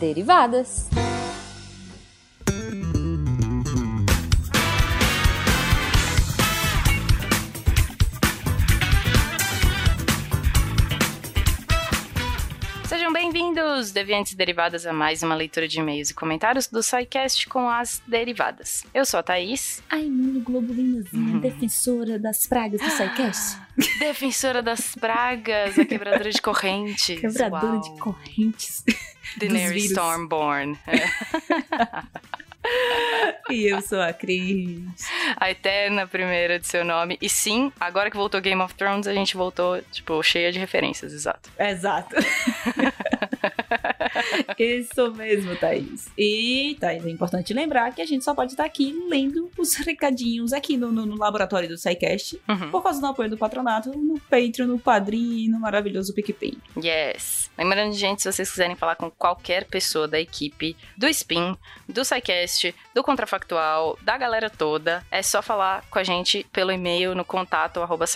Derivadas. Sejam bem-vindos, deviantes derivadas, a mais uma leitura de e-mails e comentários do SciCast com as derivadas. Eu sou a Thaís. Ai, mundo globulinazinha, defensora das pragas do SciCast. Defensora das pragas, a quebradora de correntes. Quebradora Uau. de correntes. Daenerys. Stormborn. É. E eu sou a Cris. A eterna primeira de seu nome. E sim, agora que voltou Game of Thrones, a gente voltou, tipo, cheia de referências, exato. Exato. Isso mesmo, Thaís. E, Thaís, é importante lembrar que a gente só pode estar aqui lendo os recadinhos aqui no, no- no laboratório do SciCast Uhum. por causa do apoio do patronato, no Patreon, no Padrim e no maravilhoso PicPay. Yes. Lembrando, gente, se vocês quiserem falar com qualquer pessoa da equipe, do Spin, do SciCast, do Contrafactual, da galera toda, é só falar com a gente pelo e-mail no contato arroba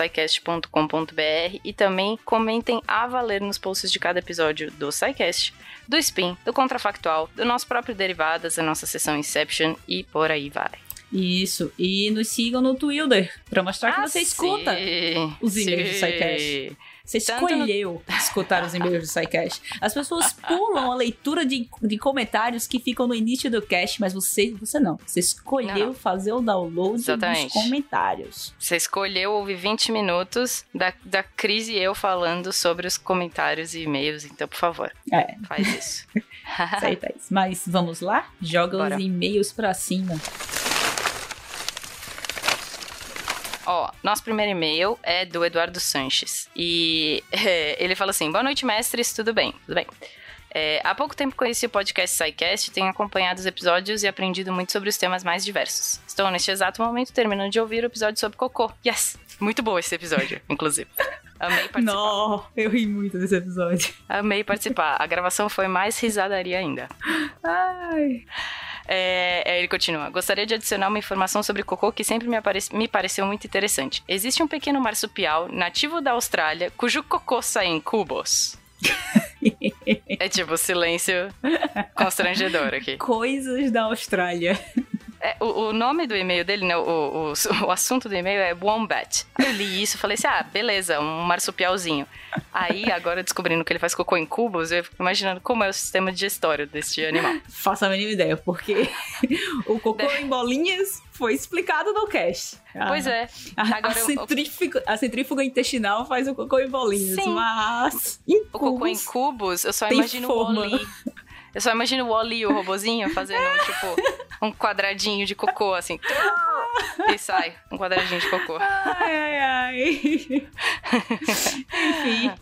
e também comentem a valer nos posts de cada episódio do SciCast, do Spin, do Contrafactual, do nosso próprio Derivadas, da nossa sessão Inception e por aí vai. Isso. E nos sigam no Twitter pra mostrar que Ah, você escuta. sim, os e-mails do. SciCast. Você Tanto no- escolheu escutar os e-mails do SciCast. As pessoas pulam a leitura de, de comentários que ficam no início do cast, mas você, você não. Você escolheu Não. fazer o download Exatamente. dos comentários. Você escolheu ouvir 20 minutos da, da Cris e eu falando sobre os comentários e e-mails, então, por favor, É, faz isso. Mas vamos lá? Joga Bora. os e-mails pra cima. Ó, nosso primeiro e-mail é do Eduardo Sanches. E é, ele fala assim: Boa noite, mestres, tudo bem? Tudo bem. É, há pouco tempo conheci o podcast SciCast, tenho acompanhado os episódios e aprendido muito sobre os temas mais diversos. Estou neste exato momento terminando de ouvir o episódio sobre cocô. Yes! Muito bom esse episódio, inclusive. Amei participar. Não, eu ri muito desse episódio. Amei participar. A gravação foi mais risadaria ainda. Ai. É, é, ele continua. Gostaria de adicionar uma informação sobre cocô que sempre me, me pareceu muito interessante. Existe um pequeno marsupial nativo da Austrália cujo cocô sai em cubos. é tipo silêncio constrangedor aqui. Coisas da Austrália. É, o, o nome do e-mail dele, né, o, o, o assunto do e-mail é Wombat. Eu li isso e falei assim: ah, beleza, um marsupialzinho. Aí, agora descobrindo que ele faz cocô em cubos, eu fico imaginando como é o sistema digestório desse animal. Faço a mínima ideia, porque o cocô em bolinhas foi explicado no cast. Pois é. A, a Agora eu- centrífuga, a centrífuga intestinal faz o cocô em bolinhas, Sim. mas em O cocô em cubos, eu só imagino o forma. Wally. Eu só imagino o Wally, o robozinho, fazendo, tipo, um quadradinho de cocô, assim. E sai um quadradinho de cocô. Ai, ai, ai. Enfim,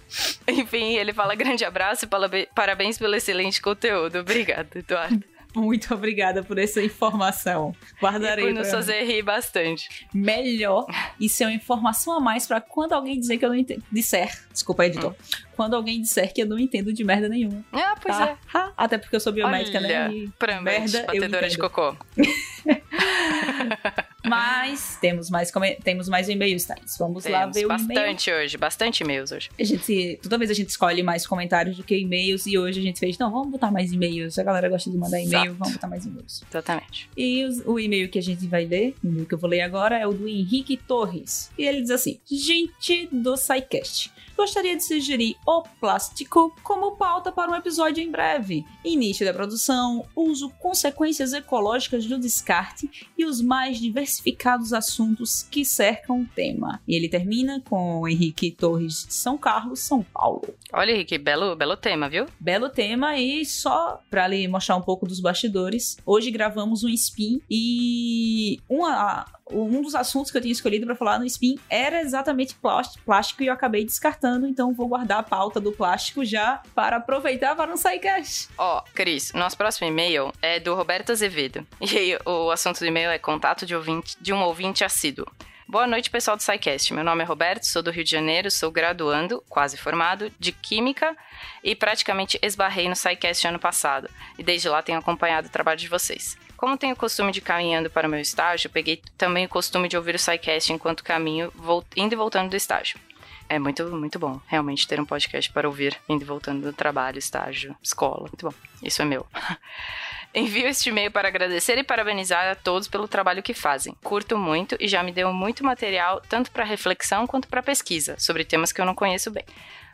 Enfim, ele fala grande abraço e parabéns pelo excelente conteúdo. Obrigada, Eduardo. Muito obrigada por essa informação. E Guardarei por nos fazer rir bastante. melhor. Isso é uma informação a mais pra quando alguém dizer que eu não entendo. Disser, desculpa, editor. Quando alguém disser que eu não entendo de merda nenhuma. Ah, pois tá? é. Ha, Até porque eu sou biomédica, Olha, né? E merda, eu batedora de entendo. cocô. Mas temos mais, temos mais e-mails, Thais. Vamos lá Temos ver o e-mail. bastante hoje, bastante e-mails hoje. A gente, toda vez a gente escolhe mais comentários do que e-mails e hoje a gente fez, não, vamos botar mais e-mails. A galera gosta de mandar e-mail, vamos botar mais e-mails. Exatamente. E os- o e-mail que a gente vai ler, o e-mail que eu vou ler agora é o do Henrique Torres. E ele diz assim: Gente do SciCast, gostaria de sugerir o plástico como pauta para um episódio em breve. Início da produção, uso, consequências ecológicas do descarte e os mais diversificados assuntos que cercam o tema. E ele termina com Henrique Torres de São Carlos, São Paulo. Olha, Henrique, belo, belo tema, viu? Belo tema e só pra lhe mostrar um pouco dos bastidores, hoje gravamos um spin e uma, um dos assuntos que eu tinha escolhido pra falar no spin era exatamente plás- plástico e eu acabei descartando, então vou guardar a pauta do plástico já para aproveitar para um sidecast. Ó, Cris, nosso próximo e-mail é do Roberto Azevedo. E aí, o assunto do e-mail é contato de, ouvinte, de um ouvinte assíduo. Boa noite, pessoal do SciCast. Meu nome é Roberto, sou do Rio de Janeiro, sou graduando, quase formado, de Química e praticamente esbarrei no SciCast ano passado. E desde lá tenho acompanhado o trabalho de vocês. Como tenho o costume de caminhando para o meu estágio, peguei também o costume de ouvir o SciCast enquanto caminho, indo e voltando do estágio. É muito, muito bom, realmente, ter um podcast para ouvir, indo e voltando do trabalho, estágio, escola. Muito bom. Isso é meu. Envio este e-mail para agradecer e parabenizar a todos pelo trabalho que fazem. Curto muito e já me deu muito material, tanto para reflexão quanto para pesquisa, sobre temas que eu não conheço bem.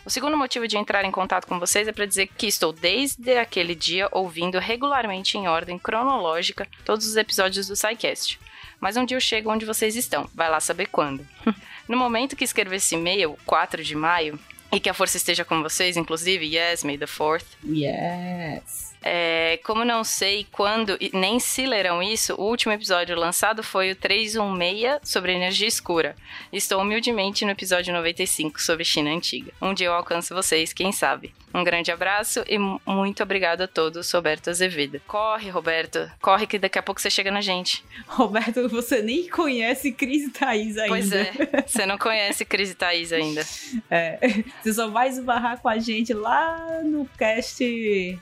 O segundo motivo de entrar em contato com vocês é para dizer que estou desde aquele dia ouvindo regularmente em ordem cronológica todos os episódios do SciCast. Mas um dia eu chego onde vocês estão, vai lá saber quando. no momento que escrevo esse e-mail, 4 de maio, e que a força esteja com vocês, inclusive, yes, may the fourth. Yes. É, como não sei quando e nem se lerão isso, o último episódio lançado foi o 316 sobre energia escura. Estou humildemente no episódio 95 sobre China Antiga. Um dia eu alcanço vocês, quem sabe. Um grande abraço e muito obrigado a todos, Roberto Azevedo. Corre, Roberto. Corre que daqui a pouco você chega na gente. Roberto, você nem conhece Cris e Thaís ainda. Pois é, você não conhece Cris e Thaís ainda. É, você só vai esbarrar com a gente lá no cast...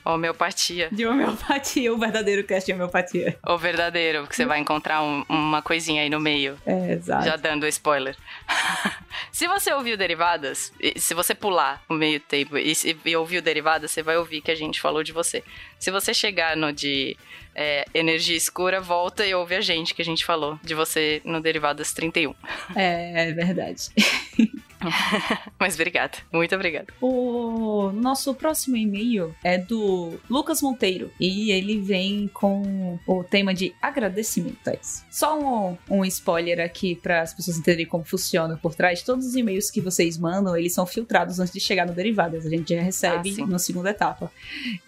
Homeopatia. De homeopatia, o verdadeiro cast de homeopatia. O verdadeiro, porque você vai encontrar um, uma coisinha aí no meio. É, exato. Já dando spoiler. se você ouviu Derivadas, se você pular o meio tempo e, e ouviu Derivadas, você vai ouvir que a gente falou de você. Se você chegar no de é, energia escura, volta e ouve a gente, que a gente falou de você no Derivadas 31. É, é verdade. Mas obrigada, muito obrigada. O nosso próximo e-mail é do Lucas Monteiro e ele vem com o tema de agradecimentos. Só um, um spoiler aqui para as pessoas entenderem como funciona por trás. Todos os e-mails que vocês mandam, eles são filtrados antes de chegar no Derivadas. A gente já recebe ah, na segunda etapa.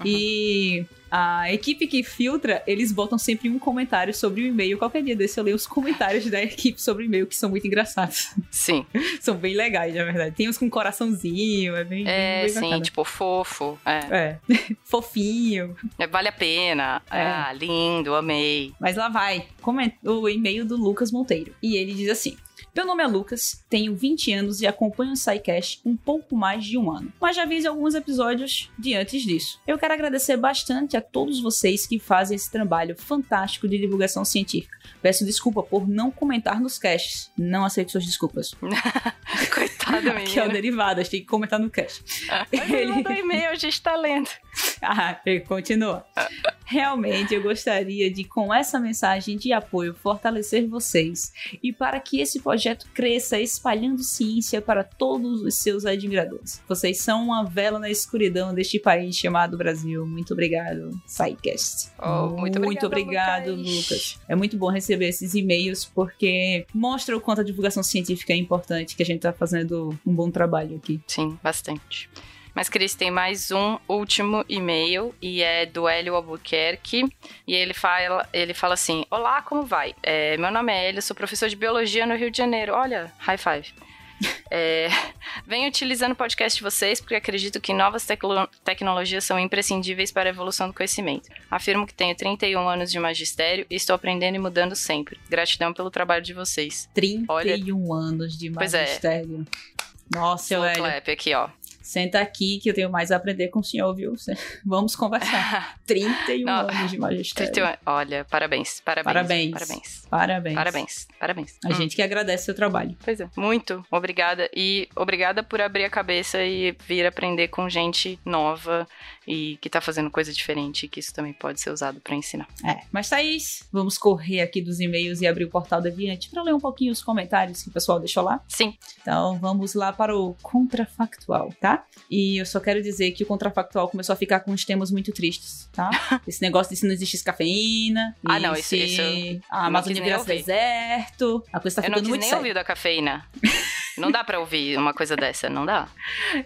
Uhum. E a equipe que filtra, eles botam sempre um comentário sobre o e-mail. Qualquer dia desse eu leio os comentários da equipe sobre o e-mail, que são muito engraçados. Sim. são bem legais, na verdade. Tem uns com coraçãozinho, é bem. É, bem sim, bacana. tipo, fofo. É. é. Fofinho. É, vale a pena. É. Ah, lindo, amei. Mas lá vai. O e-mail do Lucas Monteiro. E ele diz assim: meu nome é Lucas, tenho 20 anos e acompanho o SciCast um pouco mais de um ano, mas já vi alguns episódios de antes disso. Eu quero agradecer bastante a todos vocês que fazem esse trabalho fantástico de divulgação científica. Peço desculpa por não comentar nos casts. Não aceito suas desculpas. Que é o derivado, tem que comentar no cast. Ele mandou e-mail, a gente tá lendo. ah, ele continua. Realmente eu gostaria de, com essa mensagem de apoio, fortalecer vocês e para que esse projeto cresça espalhando ciência para todos os seus admiradores. Vocês são uma vela na escuridão deste país chamado Brasil. Muito obrigado, SciCast. Oh, muito, muito obrigado, Lucas. Lucas. É muito bom receber esses e-mails porque mostra o quanto a divulgação científica é importante, que a gente está fazendo um bom trabalho aqui. Sim, bastante. Mas, Cris, tem mais um último e-mail e é do Hélio Albuquerque. E ele fala, ele fala assim: Olá, como vai? É, meu nome é Hélio, sou professor de biologia no Rio de Janeiro. Olha, high five. É, venho utilizando o podcast de vocês porque acredito que novas tecno tecnologias são imprescindíveis para a evolução do conhecimento. Afirmo que tenho 31 anos de magistério e estou aprendendo e mudando sempre. Gratidão pelo trabalho de vocês. 31 Olha, anos de magistério. Pois é. Nossa, eu clap aqui, ó senta aqui que eu tenho mais a aprender com o senhor, viu? Vamos conversar. 31 Não, anos de magistério. 31, olha, parabéns, parabéns. Parabéns. Parabéns. Parabéns. Parabéns. Parabéns. A hum. gente que agradece o seu trabalho. Pois é. Muito obrigada. E obrigada por abrir a cabeça e vir aprender com gente nova e que tá fazendo coisa diferente, que isso também pode ser usado para ensinar. É. Mas, Thaís, vamos correr aqui dos e-mails e abrir o portal Deviante para ler um pouquinho os comentários que o pessoal deixou lá? Sim. Então, vamos lá para o contrafactual, tá? E eu só quero dizer que o contrafactual começou a ficar com uns temas muito tristes, tá? Esse negócio de se não existe cafeína. Ah, não, isso, isso A Amazônia vira deserto. A coisa tá ficando muito séria. Eu não quis nem ouvir da cafeína. Não dá pra ouvir uma coisa dessa, não dá.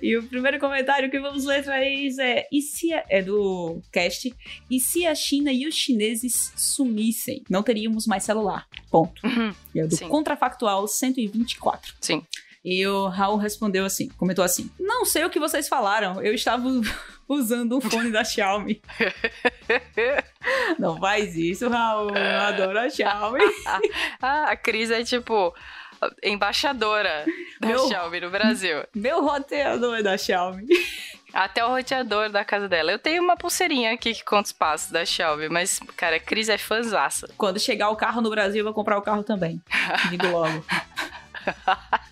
E o primeiro comentário que vamos ler, Thaís, é: e se a, é do cast? E se a China e os chineses sumissem? Não teríamos mais celular. Ponto. Uhum. E é do Sim. Contrafactual 124. Sim. E o Raul respondeu assim, comentou assim: Não sei o que vocês falaram, eu estava usando um fone da Xiaomi. Não faz isso, Raul. Eu adoro a Xiaomi. ah, a Cris é tipo embaixadora da meu, Xiaomi no Brasil. Meu roteador é da Xiaomi. Até o roteador da casa dela. Eu tenho uma pulseirinha aqui que conta os passos da Xiaomi, mas, cara, a Cris é fãzaça. Quando chegar o carro no Brasil, eu vou comprar o carro também. Digo logo.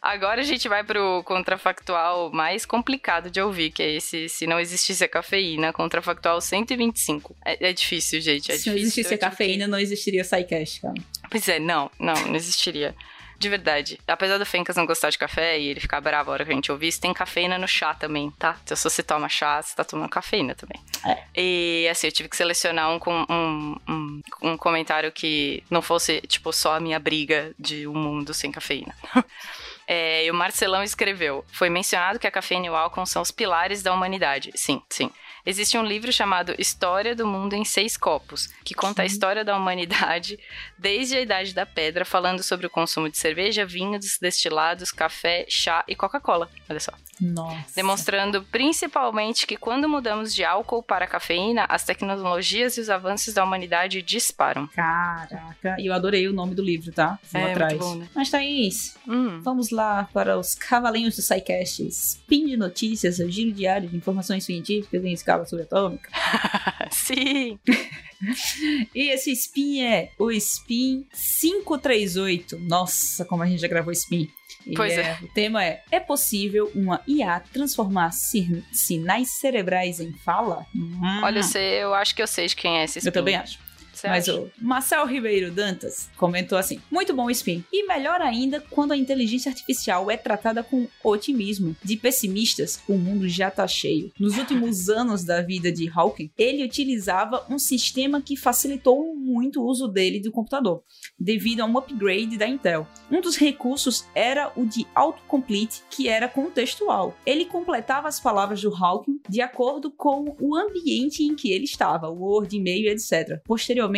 Agora a gente vai pro contrafactual mais complicado de ouvir, que é esse Se Não Existisse a Cafeína, contrafactual 125. É, é difícil, gente, é Se difícil. não existisse a cafeína, não existiria SciCast, cara. Pois é, não, não, não existiria. De verdade. Apesar do Fencas não gostar de café e ele ficar bravo a hora que a gente ouvisse, tem cafeína no chá também, tá? Então se você toma chá, você tá tomando cafeína também. É. E assim, eu tive que selecionar um, com- um, um, um comentário que não fosse, tipo, só a minha briga de um mundo sem cafeína. É, e o Marcelão escreveu: Foi mencionado que a cafeína e o álcool são os pilares da humanidade. Sim, sim. Existe um livro chamado História do Mundo em Seis Copos, que conta a história da humanidade desde a Idade da Pedra, falando sobre o consumo de cerveja, vinhos, destilados, café, chá e Coca-Cola. Olha só. Nossa. Demonstrando principalmente que quando mudamos de álcool para cafeína, as tecnologias e os avanços da humanidade disparam. Caraca, e eu adorei o nome do livro, tá? Vou É, atrás. bom, né? Mas, Thaís, Hum. vamos lá para os cavalinhos do SciCast. Spin de notícias, giro diário de informações científicas em escala subatômica. Sim. E esse spin é o Spin 538. Nossa, como a gente já gravou Spin. E Pois é. O tema é: É possível uma IA transformar sin- sinais cerebrais em fala? Hum, Olha, eu, sei, eu acho que eu sei de quem é esse eu spin. também acho. Você Mas acha? o Marcel Ribeiro Dantas comentou assim: muito bom o spin. E melhor ainda quando a inteligência artificial é tratada com otimismo. De pessimistas, o mundo já tá cheio. Nos últimos anos da vida de Hawking, ele utilizava um sistema que facilitou muito o uso dele do computador, devido a um upgrade da Intel. Um dos recursos era o de autocomplete, que era contextual. Ele completava as palavras do Hawking de acordo com o ambiente em que ele estava, Word, e-mail, etc. Posteriormente,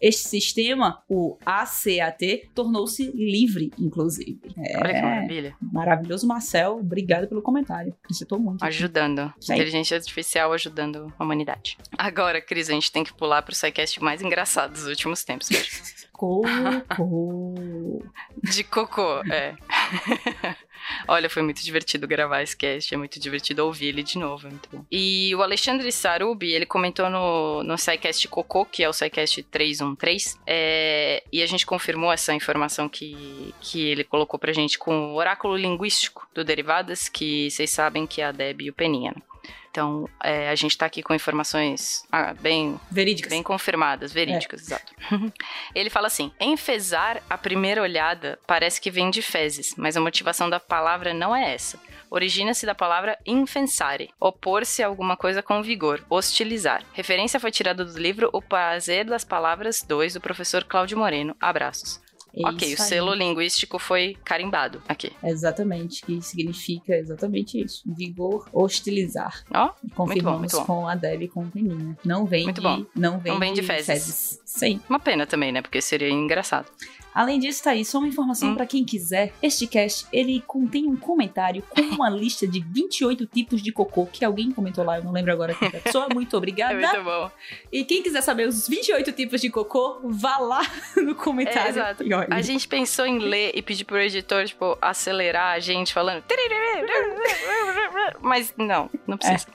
este sistema, o ACAT, tornou-se livre, inclusive. É, Olha que maravilha. maravilhoso, Marcel. Obrigado pelo comentário. Acrescentou muito. Ajudando. Sim. Inteligência artificial ajudando a humanidade. Agora, Cris, a gente tem que pular pro SciCast mais engraçado dos últimos tempos. Cocô. De cocô, é. Olha, foi muito divertido gravar esse cast, é muito divertido ouvir ele de novo, bom. E o Alexandre Sarubi, ele comentou no, no SciCast Cocô, que é o SciCast 313, é, e a gente confirmou essa informação que, que ele colocou pra gente com o oráculo linguístico do Derivadas, que vocês sabem que é a Deb e o Peninha. né? Então, é, a gente tá aqui com informações ah, bem Verídicas. Bem confirmadas, verídicas, exato. Ele fala assim: enfesar à primeira olhada parece que vem de fezes, mas a motivação da palavra não é essa. Origina-se da palavra infensare, opor-se a alguma coisa com vigor, hostilizar. Referência foi tirada do livro O Prazer das Palavras 2, do professor Cláudio Moreno. Abraços. É ok, o selo linguístico foi carimbado aqui. Exatamente, que significa exatamente isso. Vigor, hostilizar. Ó, Confirmamos muito bom. com a Deb e com o Peninha. Não vem Muito de, bom. Não vem, Não vem de fezes. Sim. uma pena também, né? Porque seria engraçado. Além disso, tá aí, só uma informação Hum. pra quem quiser. Este cast, ele contém um comentário com uma lista de 28 tipos de cocô que alguém comentou lá, eu não lembro agora quem é a pessoa. Muito É obrigada. muito bom. E quem quiser saber os 28 tipos de cocô, vá lá no comentário. É, exato. A gente pensou em ler e pedir pro editor, tipo, acelerar a gente falando. Mas não, não precisa.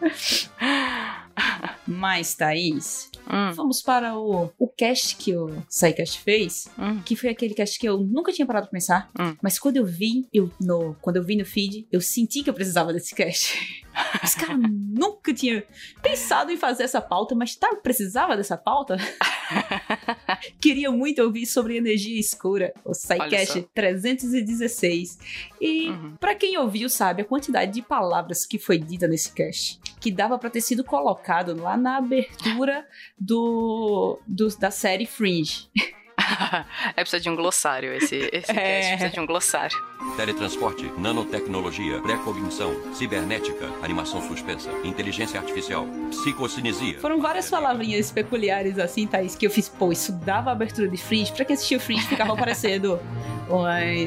Mas, Thaís, Hum, vamos para o, o cast que o SciCast fez, hum. que foi aquele cast que eu nunca tinha parado pra pensar. Hum. Mas quando eu vi, eu, no, quando eu vi no feed, eu senti que eu precisava desse cast. Os caras nunca tinham pensado em fazer essa pauta, mas tá, precisava dessa pauta? Queria muito ouvir sobre energia escura, o SciCast só. 316. E Uhum. pra quem ouviu, sabe a quantidade de palavras que foi dita nesse cast. Que dava pra ter sido colocado lá na abertura do, do- da série Fringe. é precisa de um glossário esse, esse É. cast, precisa de um glossário. Teletransporte, nanotecnologia, pré-cognição, cibernética, animação suspensa, inteligência artificial, psicocinesia. Foram várias palavrinhas peculiares assim, Thaís, que eu fiz, pô, isso dava abertura de Fringe. Pra quem assistiu Fringe ficava aparecendo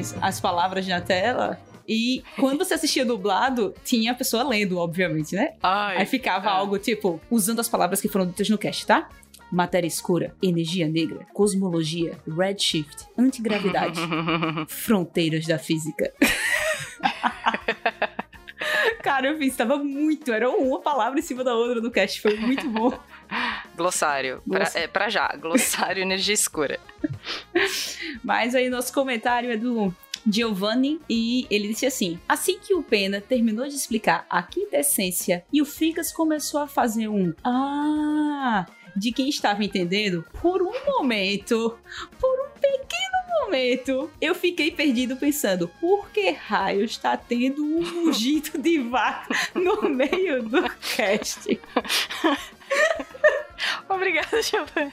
as, as palavras na tela. E quando você assistia dublado, tinha a pessoa lendo, obviamente, né? Ai, Aí ficava é. algo tipo, usando as palavras que foram ditas no cast, tá? Matéria escura, energia negra, cosmologia, redshift, antigravidade, fronteiras da física. Cara, eu fiz, tava muito, era uma palavra em cima da outra no cast, foi muito bom. glossário. Pra, é, pra já. Glossário energia escura. Mas aí nosso comentário é do Giovanni, e ele disse assim: Assim que o Pena terminou de explicar a quinta essência e o Ficas começou a fazer um Ah! De quem estava entendendo, por um momento, por um pequeno momento, eu fiquei perdido pensando: por que raio está tendo um mugido de vaca no meio do cast? Obrigada, Giovanni.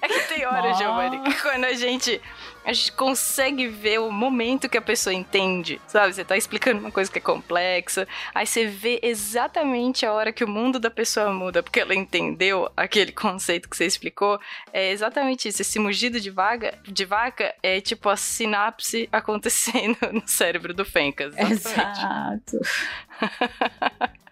É que tem hora. Giovanni, que quando a gente, a gente consegue ver o momento que a pessoa entende, sabe? Você tá explicando uma coisa que é complexa, aí você vê exatamente a hora que o mundo da pessoa muda, porque ela entendeu aquele conceito que você explicou. É exatamente isso. Esse mugido de, vaga, de vaca é tipo a sinapse acontecendo no cérebro do Fencas. Exato.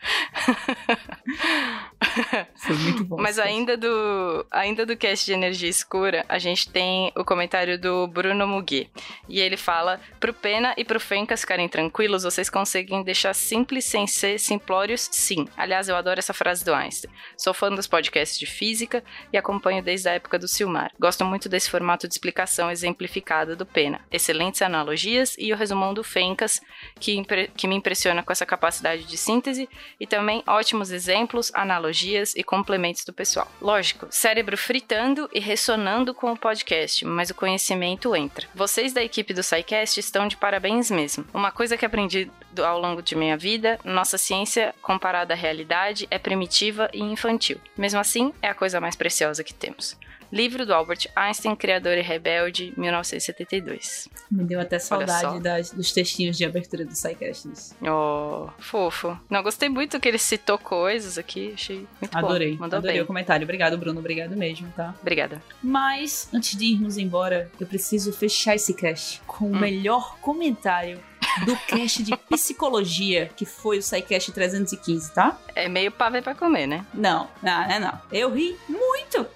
Foi muito bom. Mas ainda do, ainda do cast de energia escura, a gente tem o comentário do Bruno Mugi. E ele fala: pro Pena e pro Fencas ficarem tranquilos, vocês conseguem deixar simples sem ser simplórios, sim. Aliás, eu adoro essa frase do Einstein. Sou fã dos podcasts de física e acompanho desde a época do Silmar. Gosto muito desse formato de explicação exemplificada do Pena. Excelentes analogias e o resumão do Fencas, que, que me impressiona com essa capacidade de síntese e também ótimos exemplos, analogias e complementos do pessoal. Lógico, cérebro fritando e ressonando com o podcast, mas o conhecimento entra. Vocês da equipe do SciCast estão de parabéns mesmo. Uma coisa que aprendi ao longo de minha vida, nossa ciência, comparada à realidade, é primitiva e infantil. Mesmo assim, é a coisa mais preciosa que temos. Livro do Albert Einstein, Criador e Rebelde, 1972. Me deu até saudade das- dos textinhos de abertura do SciCast. Oh, fofo. Não, gostei muito que ele citou coisas aqui. Achei muito Adorei. bom. Mandou Adorei bem. o comentário. Obrigado, Bruno. Obrigado mesmo, tá? Obrigada. Mas, antes de irmos embora, eu preciso fechar esse cast com o Hum. melhor comentário do cast de psicologia, que foi o SciCast 315, tá? É meio pavê pra comer, né? Não, não, não, não. Eu ri muito.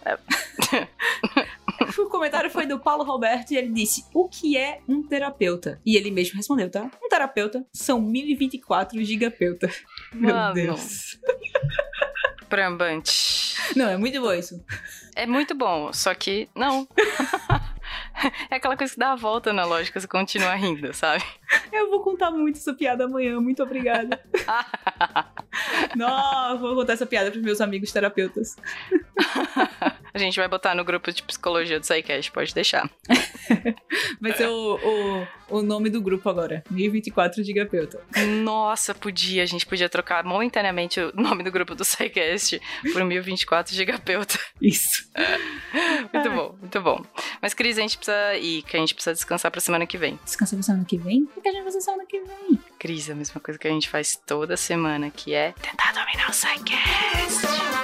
o comentário foi do Paulo Roberto e ele disse: O que é um terapeuta? E ele mesmo respondeu, tá? Um terapeuta são 1024 gigapeuta. Meu Mano. Deus. Prambante. Não, é muito bom isso. É muito bom, só que não. é aquela coisa que dá a volta na lógica, você continua rindo, sabe? Eu vou contar muito essa piada amanhã. Muito obrigada. Não, vou contar essa piada pros meus amigos terapeutas. A gente vai botar no grupo de psicologia do SciCast, pode deixar. Vai ser o, o, o nome do grupo agora. 1024 gigapeuta. Nossa, podia, a gente podia trocar momentaneamente o nome do grupo do SciCast por 1024 gigapeuta. Isso. Muito bom, muito bom. Mas, Cris, a gente precisa ir, que a gente precisa descansar pra semana que vem. Descansa pra semana que vem? Por que a gente vai fazer semana que vem? Cris, é a mesma coisa que a gente faz toda semana, que é tentar dominar o SciCast.